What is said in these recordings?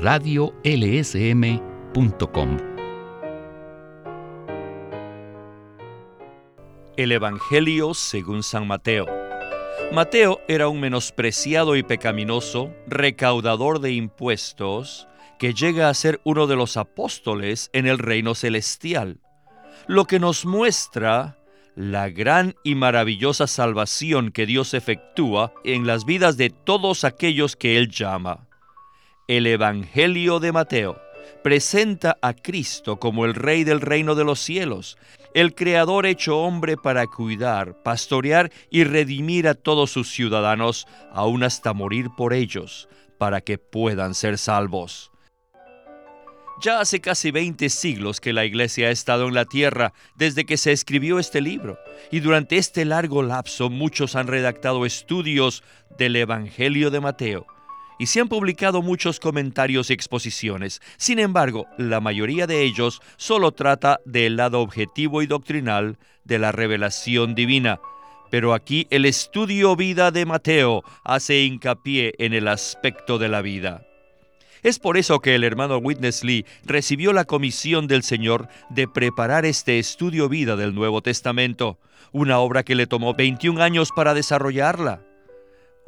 radiolsm.com. El Evangelio según San Mateo. Mateo era un menospreciado y pecaminoso recaudador de impuestos que llega a ser uno de los apóstoles en el reino celestial, lo que nos muestra la gran y maravillosa salvación que Dios efectúa en las vidas de todos aquellos que Él llama. El Evangelio de Mateo presenta a Cristo como el Rey del reino de los cielos, el Creador hecho hombre para cuidar, pastorear y redimir a todos sus ciudadanos, aún hasta morir por ellos, para que puedan ser salvos. Ya hace casi 20 siglos que la Iglesia ha estado en la tierra desde que se escribió este libro, y durante este largo lapso muchos han redactado estudios del Evangelio de Mateo y se han publicado muchos comentarios y exposiciones. Sin embargo, la mayoría de ellos solo trata del lado objetivo y doctrinal de la revelación divina. Pero aquí el estudio vida de Mateo hace hincapié en el aspecto de la vida. Es por eso que el hermano Witness Lee recibió la comisión del Señor de preparar este estudio vida del Nuevo Testamento, una obra que le tomó 21 años para desarrollarla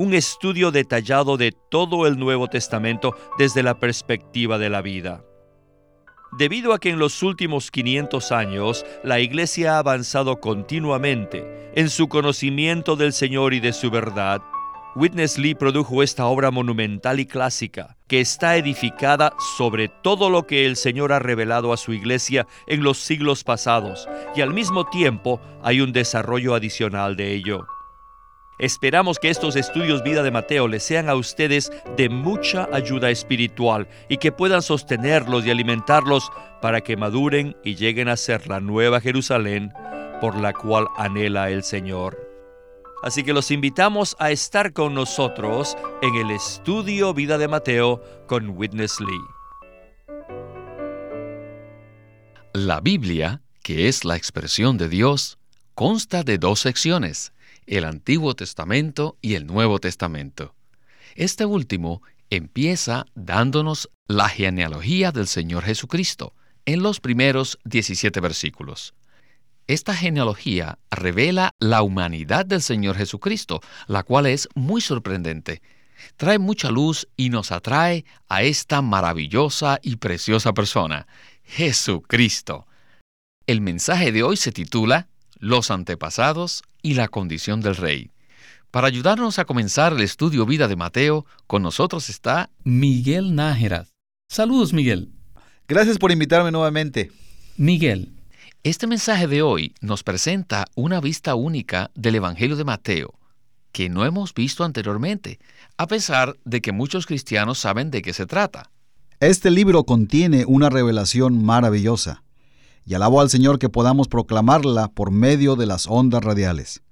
un estudio detallado de todo el Nuevo Testamento desde la perspectiva de la vida. Debido a que en los últimos 500 años la Iglesia ha avanzado continuamente en su conocimiento del Señor y de su verdad, Witness Lee produjo esta obra monumental y clásica, que está edificada sobre todo lo que el Señor ha revelado a su iglesia en los siglos pasados, y al mismo tiempo hay un desarrollo adicional de ello. Esperamos que estos estudios vida de Mateo les sean a ustedes de mucha ayuda espiritual y que puedan sostenerlos y alimentarlos para que maduren y lleguen a ser la nueva Jerusalén por la cual anhela el Señor. Así que los invitamos a estar con nosotros en el estudio vida de Mateo con Witness Lee. La Biblia, que es la expresión de Dios, consta de dos secciones el Antiguo Testamento y el Nuevo Testamento. Este último empieza dándonos la genealogía del Señor Jesucristo en los primeros 17 versículos. Esta genealogía revela la humanidad del Señor Jesucristo, la cual es muy sorprendente. Trae mucha luz y nos atrae a esta maravillosa y preciosa persona, Jesucristo. El mensaje de hoy se titula Los antepasados y la condición del rey. Para ayudarnos a comenzar el estudio vida de Mateo, con nosotros está Miguel Nájera. Saludos, Miguel. Gracias por invitarme nuevamente. Miguel, este mensaje de hoy nos presenta una vista única del Evangelio de Mateo, que no hemos visto anteriormente, a pesar de que muchos cristianos saben de qué se trata. Este libro contiene una revelación maravillosa y alabo al Señor que podamos proclamarla por medio de las ondas radiales.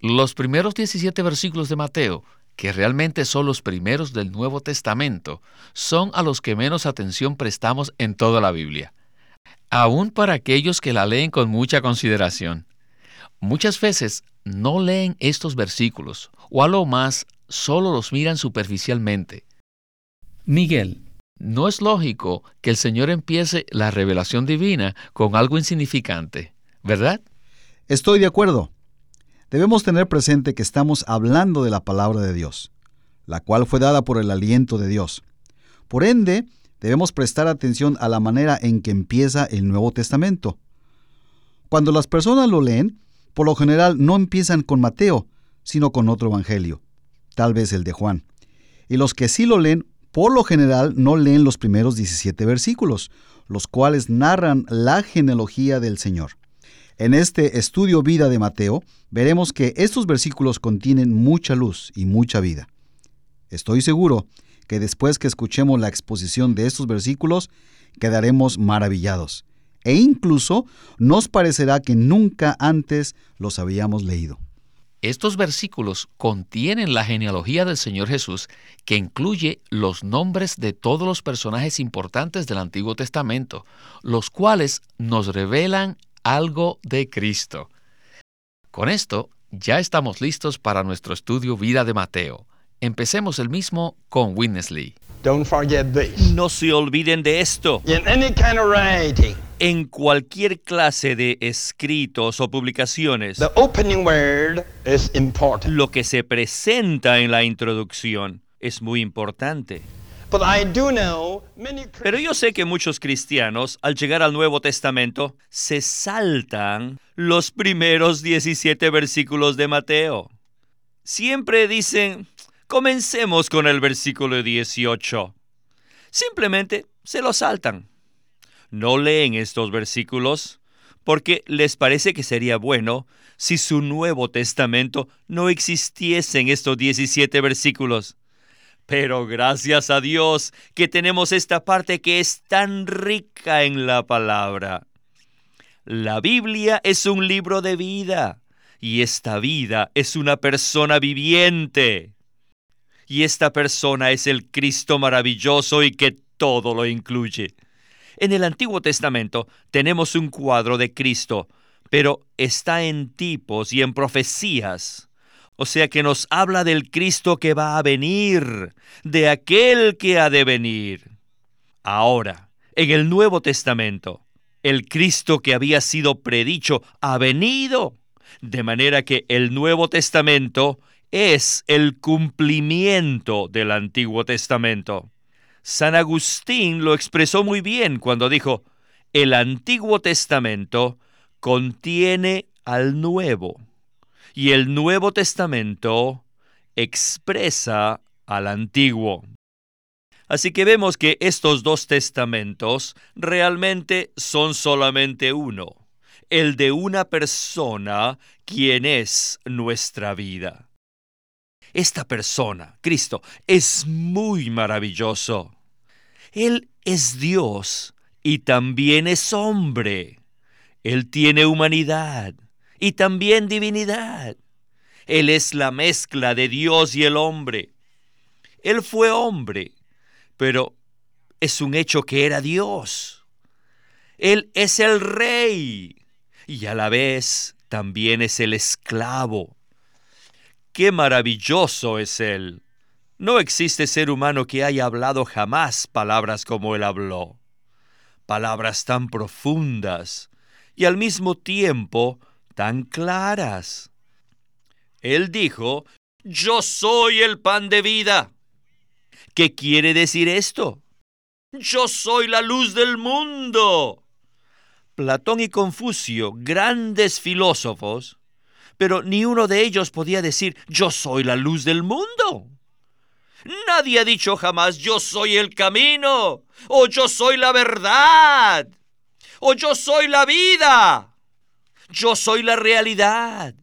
Los primeros 17 versículos de Mateo, que realmente son los primeros del Nuevo Testamento, son a los que menos atención prestamos en toda la Biblia, aún para aquellos que la leen con mucha consideración. Muchas veces no leen estos versículos, o a lo más solo los miran superficialmente. Miguel, no es lógico que el Señor empiece la revelación divina con algo insignificante, ¿verdad? Estoy de acuerdo. Debemos tener presente que estamos hablando de la palabra de Dios, la cual fue dada por el aliento de Dios. Por ende, debemos prestar atención a la manera en que empieza el Nuevo Testamento. Cuando las personas lo leen, por lo general no empiezan con Mateo, sino con otro evangelio, tal vez el de Juan. Y los que sí lo leen por lo general no leen los primeros 17 versículos, los cuales narran la genealogía del Señor. En este estudio vida de Mateo, veremos que estos versículos contienen mucha luz y mucha vida. Estoy seguro que después que escuchemos la exposición de estos versículos, quedaremos maravillados e incluso nos parecerá que nunca antes los habíamos leído. Estos versículos contienen la genealogía del Señor Jesús que incluye los nombres de todos los personajes importantes del Antiguo Testamento, los cuales nos revelan algo de Cristo. Con esto ya estamos listos para nuestro estudio Vida de Mateo. Empecemos el mismo con Witness Lee. No se olviden de esto. En cualquier clase de escritos o publicaciones, lo que se presenta en la introducción es muy importante. Pero yo sé que muchos cristianos, al llegar al Nuevo Testamento, se saltan los primeros 17 versículos de Mateo. Siempre dicen, Comencemos con el versículo 18. Simplemente se lo saltan. No leen estos versículos porque les parece que sería bueno si su Nuevo Testamento no existiese en estos 17 versículos. Pero gracias a Dios que tenemos esta parte que es tan rica en la palabra. La Biblia es un libro de vida y esta vida es una persona viviente y esta persona es el Cristo maravilloso y que todo lo incluye. En el Antiguo Testamento tenemos un cuadro de Cristo, pero está en tipos y en profecías. O sea que nos habla del Cristo que va a venir, de aquel que ha de venir. Ahora, en el Nuevo Testamento, el Cristo que había sido predicho ha venido, de manera que el Nuevo Testamento es el cumplimiento del Antiguo Testamento. San Agustín lo expresó muy bien cuando dijo, el Antiguo Testamento contiene al Nuevo y el Nuevo Testamento expresa al Antiguo. Así que vemos que estos dos testamentos realmente son solamente uno, el de una persona quien es nuestra vida. Esta persona, Cristo, es muy maravilloso. Él es Dios y también es hombre. Él tiene humanidad y también divinidad. Él es la mezcla de Dios y el hombre. Él fue hombre, pero es un hecho que era Dios. Él es el rey y a la vez también es el esclavo qué maravilloso es Él. No existe ser humano que haya hablado jamás palabras como Él habló. Palabras tan profundas y al mismo tiempo tan claras. Él dijo, Yo soy el pan de vida. ¿Qué quiere decir esto? Yo soy la luz del mundo. Platón y Confucio, grandes filósofos, pero ni uno de ellos podía decir, yo soy la luz del mundo. Nadie ha dicho jamás, yo soy el camino, o yo soy la verdad, o yo soy la vida, yo soy la realidad.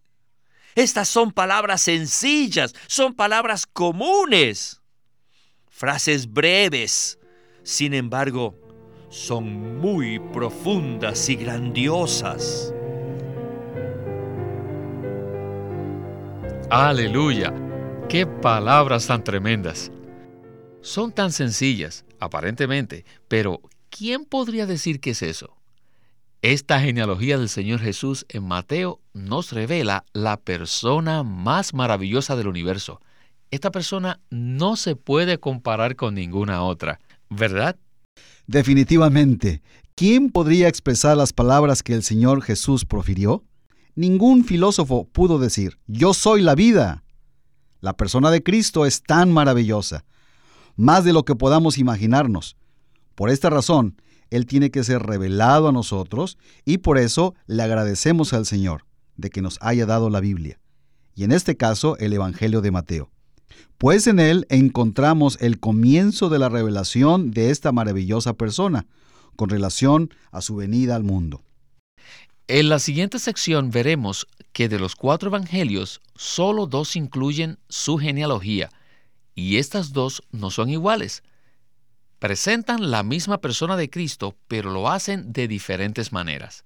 Estas son palabras sencillas, son palabras comunes, frases breves, sin embargo, son muy profundas y grandiosas. Aleluya. Qué palabras tan tremendas. Son tan sencillas, aparentemente, pero ¿quién podría decir qué es eso? Esta genealogía del Señor Jesús en Mateo nos revela la persona más maravillosa del universo. Esta persona no se puede comparar con ninguna otra, ¿verdad? Definitivamente. ¿Quién podría expresar las palabras que el Señor Jesús profirió? Ningún filósofo pudo decir, yo soy la vida. La persona de Cristo es tan maravillosa, más de lo que podamos imaginarnos. Por esta razón, Él tiene que ser revelado a nosotros y por eso le agradecemos al Señor de que nos haya dado la Biblia, y en este caso el Evangelio de Mateo. Pues en él encontramos el comienzo de la revelación de esta maravillosa persona con relación a su venida al mundo. En la siguiente sección veremos que de los cuatro evangelios, solo dos incluyen su genealogía, y estas dos no son iguales. Presentan la misma persona de Cristo, pero lo hacen de diferentes maneras.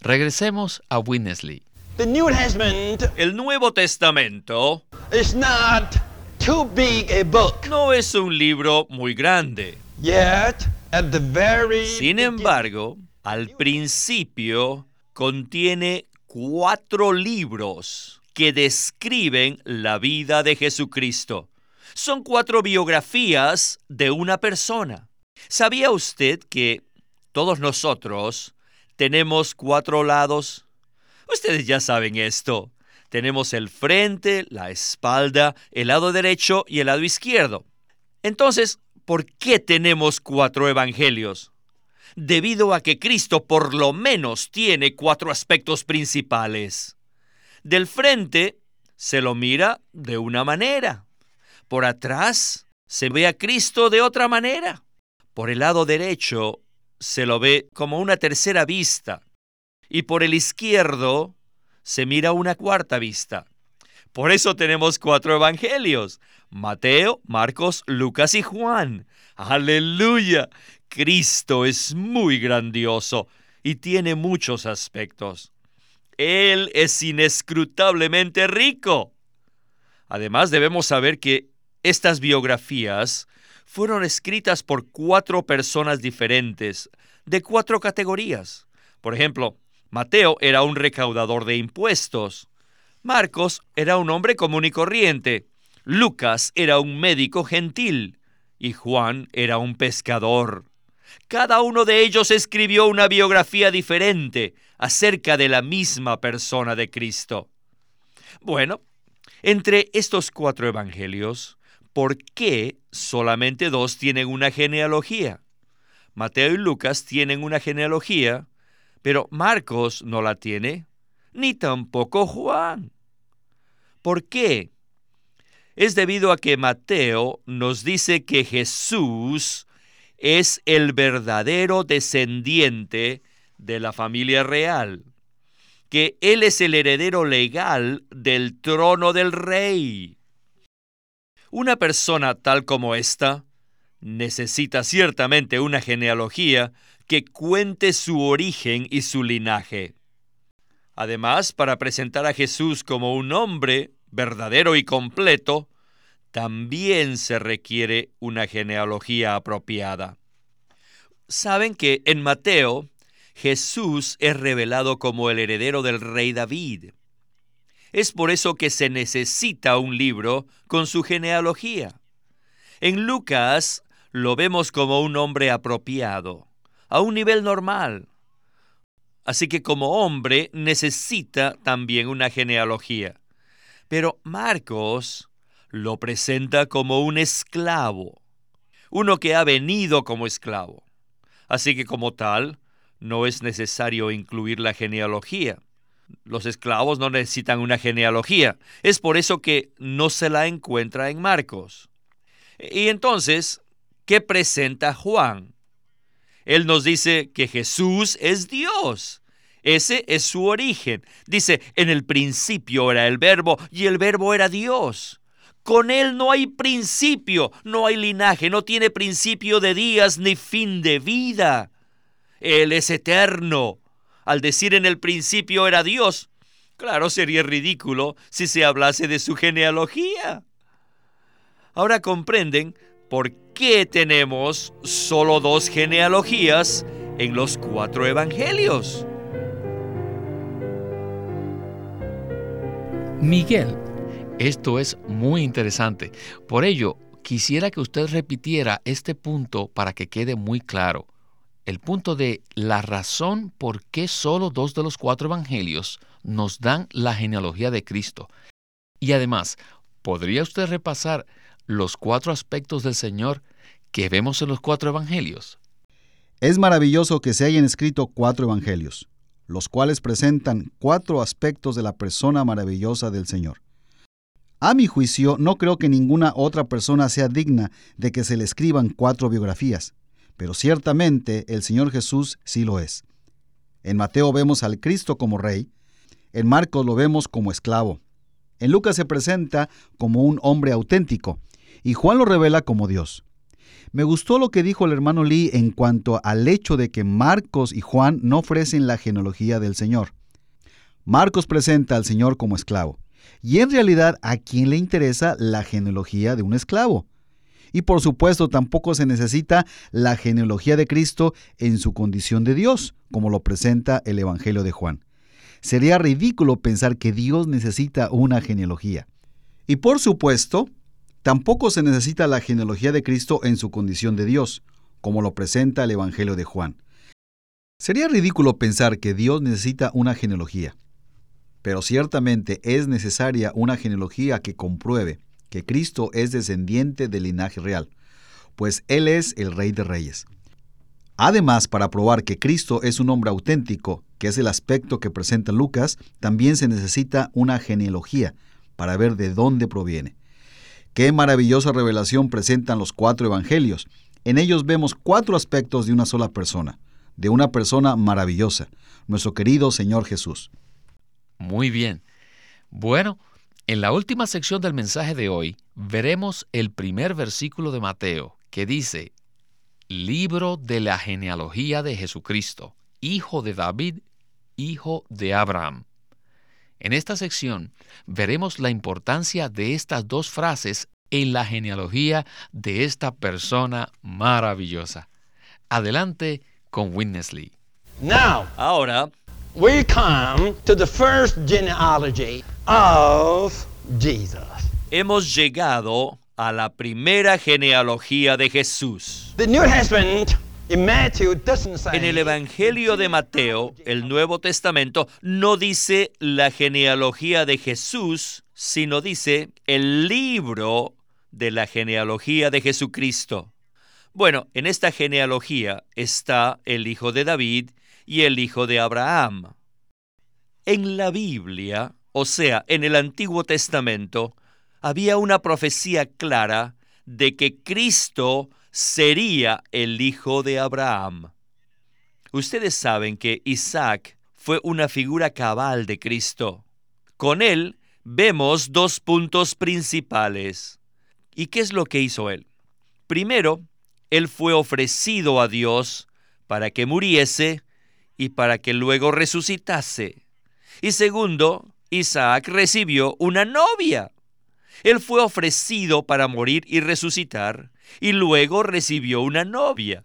Regresemos a Winnesley. El Nuevo Testamento is not too big a book. no es un libro muy grande. Yet, at the very Sin embargo, al principio contiene cuatro libros que describen la vida de Jesucristo. Son cuatro biografías de una persona. ¿Sabía usted que todos nosotros tenemos cuatro lados? Ustedes ya saben esto. Tenemos el frente, la espalda, el lado derecho y el lado izquierdo. Entonces, ¿por qué tenemos cuatro evangelios? Debido a que Cristo por lo menos tiene cuatro aspectos principales. Del frente se lo mira de una manera. Por atrás se ve a Cristo de otra manera. Por el lado derecho se lo ve como una tercera vista. Y por el izquierdo se mira una cuarta vista. Por eso tenemos cuatro evangelios. Mateo, Marcos, Lucas y Juan. Aleluya. Cristo es muy grandioso y tiene muchos aspectos. Él es inescrutablemente rico. Además debemos saber que estas biografías fueron escritas por cuatro personas diferentes, de cuatro categorías. Por ejemplo, Mateo era un recaudador de impuestos. Marcos era un hombre común y corriente. Lucas era un médico gentil. Y Juan era un pescador. Cada uno de ellos escribió una biografía diferente acerca de la misma persona de Cristo. Bueno, entre estos cuatro evangelios, ¿por qué solamente dos tienen una genealogía? Mateo y Lucas tienen una genealogía, pero Marcos no la tiene, ni tampoco Juan. ¿Por qué? Es debido a que Mateo nos dice que Jesús es el verdadero descendiente de la familia real, que Él es el heredero legal del trono del rey. Una persona tal como esta necesita ciertamente una genealogía que cuente su origen y su linaje. Además, para presentar a Jesús como un hombre verdadero y completo, también se requiere una genealogía apropiada. Saben que en Mateo Jesús es revelado como el heredero del rey David. Es por eso que se necesita un libro con su genealogía. En Lucas lo vemos como un hombre apropiado, a un nivel normal. Así que como hombre necesita también una genealogía. Pero Marcos lo presenta como un esclavo, uno que ha venido como esclavo. Así que como tal, no es necesario incluir la genealogía. Los esclavos no necesitan una genealogía. Es por eso que no se la encuentra en Marcos. Y entonces, ¿qué presenta Juan? Él nos dice que Jesús es Dios. Ese es su origen. Dice, en el principio era el verbo y el verbo era Dios. Con Él no hay principio, no hay linaje, no tiene principio de días ni fin de vida. Él es eterno. Al decir en el principio era Dios, claro, sería ridículo si se hablase de su genealogía. Ahora comprenden por qué tenemos solo dos genealogías en los cuatro evangelios. Miguel, esto es muy interesante. Por ello, quisiera que usted repitiera este punto para que quede muy claro. El punto de la razón por qué solo dos de los cuatro evangelios nos dan la genealogía de Cristo. Y además, ¿podría usted repasar los cuatro aspectos del Señor que vemos en los cuatro evangelios? Es maravilloso que se hayan escrito cuatro evangelios, los cuales presentan cuatro aspectos de la persona maravillosa del Señor. A mi juicio, no creo que ninguna otra persona sea digna de que se le escriban cuatro biografías, pero ciertamente el Señor Jesús sí lo es. En Mateo vemos al Cristo como rey, en Marcos lo vemos como esclavo, en Lucas se presenta como un hombre auténtico, y Juan lo revela como Dios. Me gustó lo que dijo el hermano Lee en cuanto al hecho de que Marcos y Juan no ofrecen la genealogía del Señor. Marcos presenta al Señor como esclavo, y en realidad a quién le interesa la genealogía de un esclavo. Y por supuesto tampoco se necesita la genealogía de Cristo en su condición de Dios, como lo presenta el Evangelio de Juan. Sería ridículo pensar que Dios necesita una genealogía. Y por supuesto, tampoco se necesita la genealogía de Cristo en su condición de Dios, como lo presenta el Evangelio de Juan. Sería ridículo pensar que Dios necesita una genealogía, pero ciertamente es necesaria una genealogía que compruebe que Cristo es descendiente del linaje real, pues Él es el Rey de Reyes. Además, para probar que Cristo es un hombre auténtico, que es el aspecto que presenta Lucas, también se necesita una genealogía para ver de dónde proviene. Qué maravillosa revelación presentan los cuatro evangelios. En ellos vemos cuatro aspectos de una sola persona, de una persona maravillosa, nuestro querido Señor Jesús. Muy bien. Bueno, en la última sección del mensaje de hoy veremos el primer versículo de Mateo, que dice, Libro de la genealogía de Jesucristo, hijo de David, hijo de Abraham. En esta sección veremos la importancia de estas dos frases en la genealogía de esta persona maravillosa. Adelante con Witness Lee. Now, Ahora we come to the first genealogy of Jesus. hemos llegado a la primera genealogía de Jesús. The New Testament in Matthew doesn't say En el Evangelio de Mateo, el Nuevo Testamento, no dice la genealogía de Jesús, sino dice el libro de la genealogía de Jesucristo. Bueno, en esta genealogía está el hijo de David y el hijo de Abraham. En la Biblia, o sea, en el Antiguo Testamento, había una profecía clara de que Cristo sería el hijo de Abraham. Ustedes saben que Isaac fue una figura cabal de Cristo. Con él vemos dos puntos principales. ¿Y qué es lo que hizo él? Primero, él fue ofrecido a Dios para que muriese y para que luego resucitase. Y segundo, Isaac recibió una novia. Él fue ofrecido para morir y resucitar, y luego recibió una novia.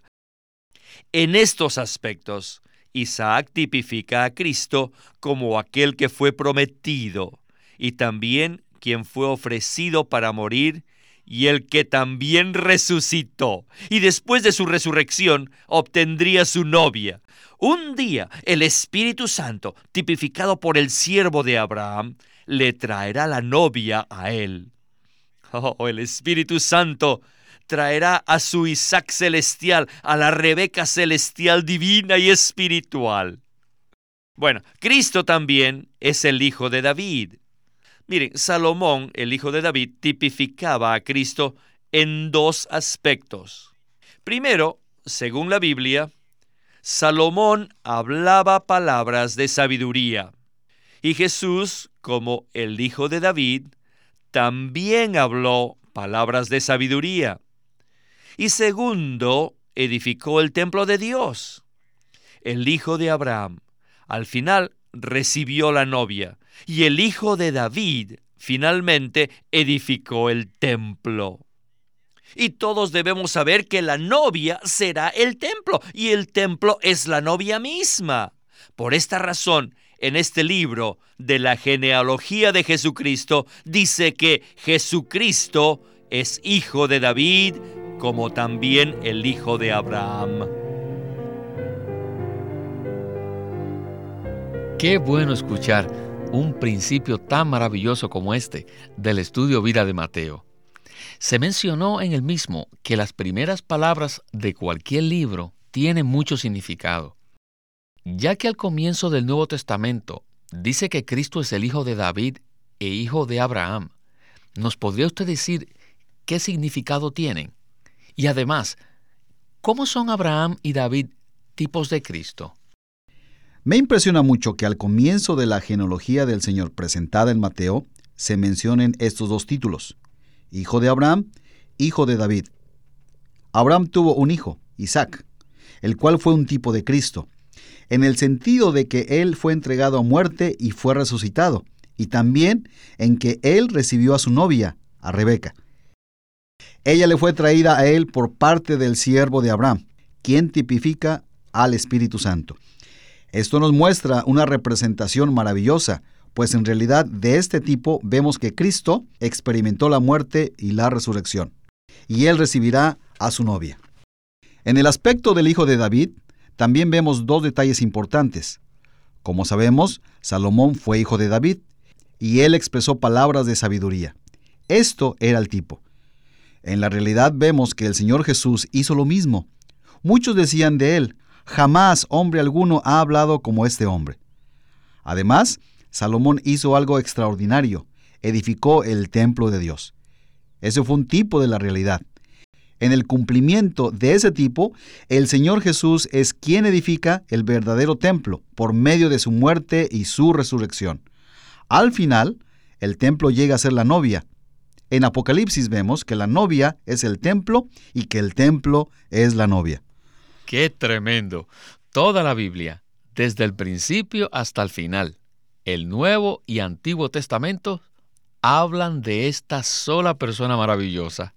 En estos aspectos, Isaac tipifica a Cristo como aquel que fue prometido, y también quien fue ofrecido para morir, y el que también resucitó, y después de su resurrección obtendría su novia. Un día el Espíritu Santo, tipificado por el siervo de Abraham, le traerá la novia a él. Oh, el Espíritu Santo traerá a su Isaac celestial, a la Rebeca celestial divina y espiritual. Bueno, Cristo también es el hijo de David. Miren, Salomón, el hijo de David, tipificaba a Cristo en dos aspectos. Primero, según la Biblia, Salomón hablaba palabras de sabiduría. Y Jesús, como el hijo de David, también habló palabras de sabiduría. Y segundo, edificó el templo de Dios. El hijo de Abraham, al final, recibió la novia. Y el hijo de David, finalmente, edificó el templo. Y todos debemos saber que la novia será el templo, y el templo es la novia misma. Por esta razón, en este libro de la genealogía de Jesucristo, dice que Jesucristo es hijo de David, como también el hijo de Abraham. Qué bueno escuchar un principio tan maravilloso como este del estudio vida de Mateo. Se mencionó en el mismo que las primeras palabras de cualquier libro tienen mucho significado. Ya que al comienzo del Nuevo Testamento dice que Cristo es el hijo de David e hijo de Abraham, ¿nos podría usted decir qué significado tienen? Y además, ¿cómo son Abraham y David tipos de Cristo? Me impresiona mucho que al comienzo de la genealogía del Señor presentada en Mateo se mencionen estos dos títulos, hijo de Abraham, hijo de David. Abraham tuvo un hijo, Isaac, el cual fue un tipo de Cristo, en el sentido de que él fue entregado a muerte y fue resucitado, y también en que él recibió a su novia, a Rebeca. Ella le fue traída a él por parte del siervo de Abraham, quien tipifica al Espíritu Santo. Esto nos muestra una representación maravillosa, pues en realidad de este tipo vemos que Cristo experimentó la muerte y la resurrección, y él recibirá a su novia. En el aspecto del hijo de David, también vemos dos detalles importantes. Como sabemos, Salomón fue hijo de David, y él expresó palabras de sabiduría. Esto era el tipo. En la realidad vemos que el Señor Jesús hizo lo mismo. Muchos decían de él, jamás hombre alguno ha hablado como este hombre. Además, Salomón hizo algo extraordinario, edificó el templo de Dios. Ese fue un tipo de la realidad. En el cumplimiento de ese tipo, el Señor Jesús es quien edifica el verdadero templo por medio de su muerte y su resurrección. Al final, el templo llega a ser la novia, en Apocalipsis vemos que la novia es el templo y que el templo es la novia. ¡Qué tremendo! Toda la Biblia, desde el principio hasta el final, el Nuevo y Antiguo Testamento, hablan de esta sola persona maravillosa.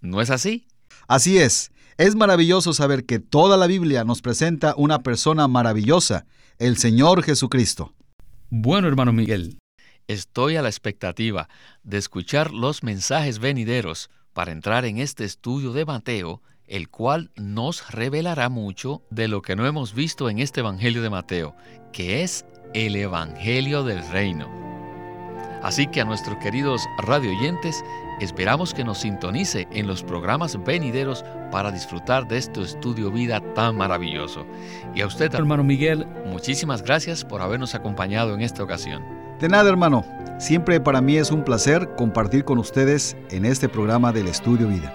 ¿No es así? Así es. Es maravilloso saber que toda la Biblia nos presenta una persona maravillosa, el Señor Jesucristo. Bueno, hermano Miguel, Estoy a la expectativa de escuchar los mensajes venideros para entrar en este estudio de Mateo, el cual nos revelará mucho de lo que no hemos visto en este Evangelio de Mateo, que es el Evangelio del Reino. Así que a nuestros queridos radioyentes, esperamos que nos sintonice en los programas venideros para disfrutar de este estudio vida tan maravilloso. Y a usted, hermano Miguel, muchísimas gracias por habernos acompañado en esta ocasión. De nada, hermano. Siempre para mí es un placer compartir con ustedes en este programa del Estudio Vida.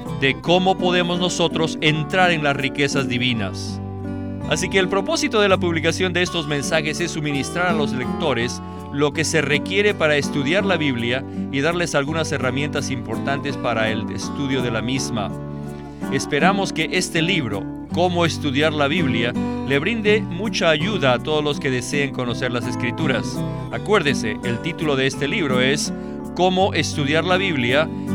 de cómo podemos nosotros entrar en las riquezas divinas. Así que el propósito de la publicación de estos mensajes es suministrar a los lectores lo que se requiere para estudiar la Biblia y darles algunas herramientas importantes para el estudio de la misma. Esperamos que este libro, Cómo estudiar la Biblia, le brinde mucha ayuda a todos los que deseen conocer las escrituras. Acuérdese, el título de este libro es Cómo estudiar la Biblia,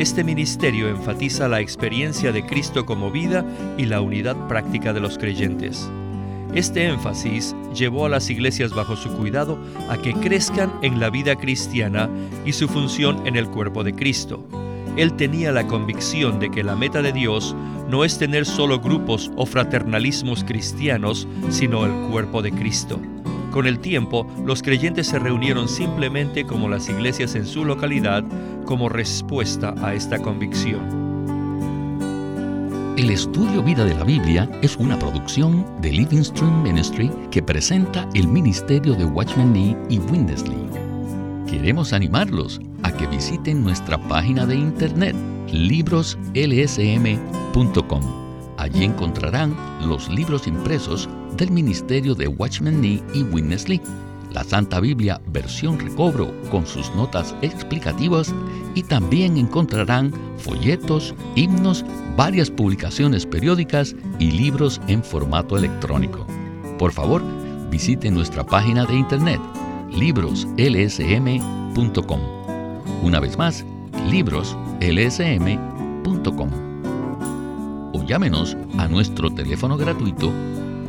Este ministerio enfatiza la experiencia de Cristo como vida y la unidad práctica de los creyentes. Este énfasis llevó a las iglesias bajo su cuidado a que crezcan en la vida cristiana y su función en el cuerpo de Cristo. Él tenía la convicción de que la meta de Dios no es tener solo grupos o fraternalismos cristianos, sino el cuerpo de Cristo. Con el tiempo, los creyentes se reunieron simplemente como las iglesias en su localidad como respuesta a esta convicción. El estudio Vida de la Biblia es una producción de Living Stream Ministry que presenta el ministerio de Watchman Nee y Windesley. Queremos animarlos a que visiten nuestra página de internet libroslsm.com. Allí encontrarán los libros impresos del ministerio de Watchman Nee y Witness Lee, la Santa Biblia versión recobro con sus notas explicativas y también encontrarán folletos, himnos, varias publicaciones periódicas y libros en formato electrónico. Por favor, visite nuestra página de internet libroslsm.com. Una vez más, libroslsm.com. O llámenos a nuestro teléfono gratuito